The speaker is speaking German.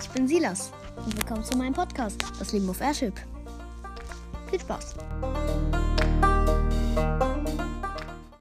ich bin Silas und willkommen zu meinem Podcast, Das Leben auf Airship. Viel Spaß!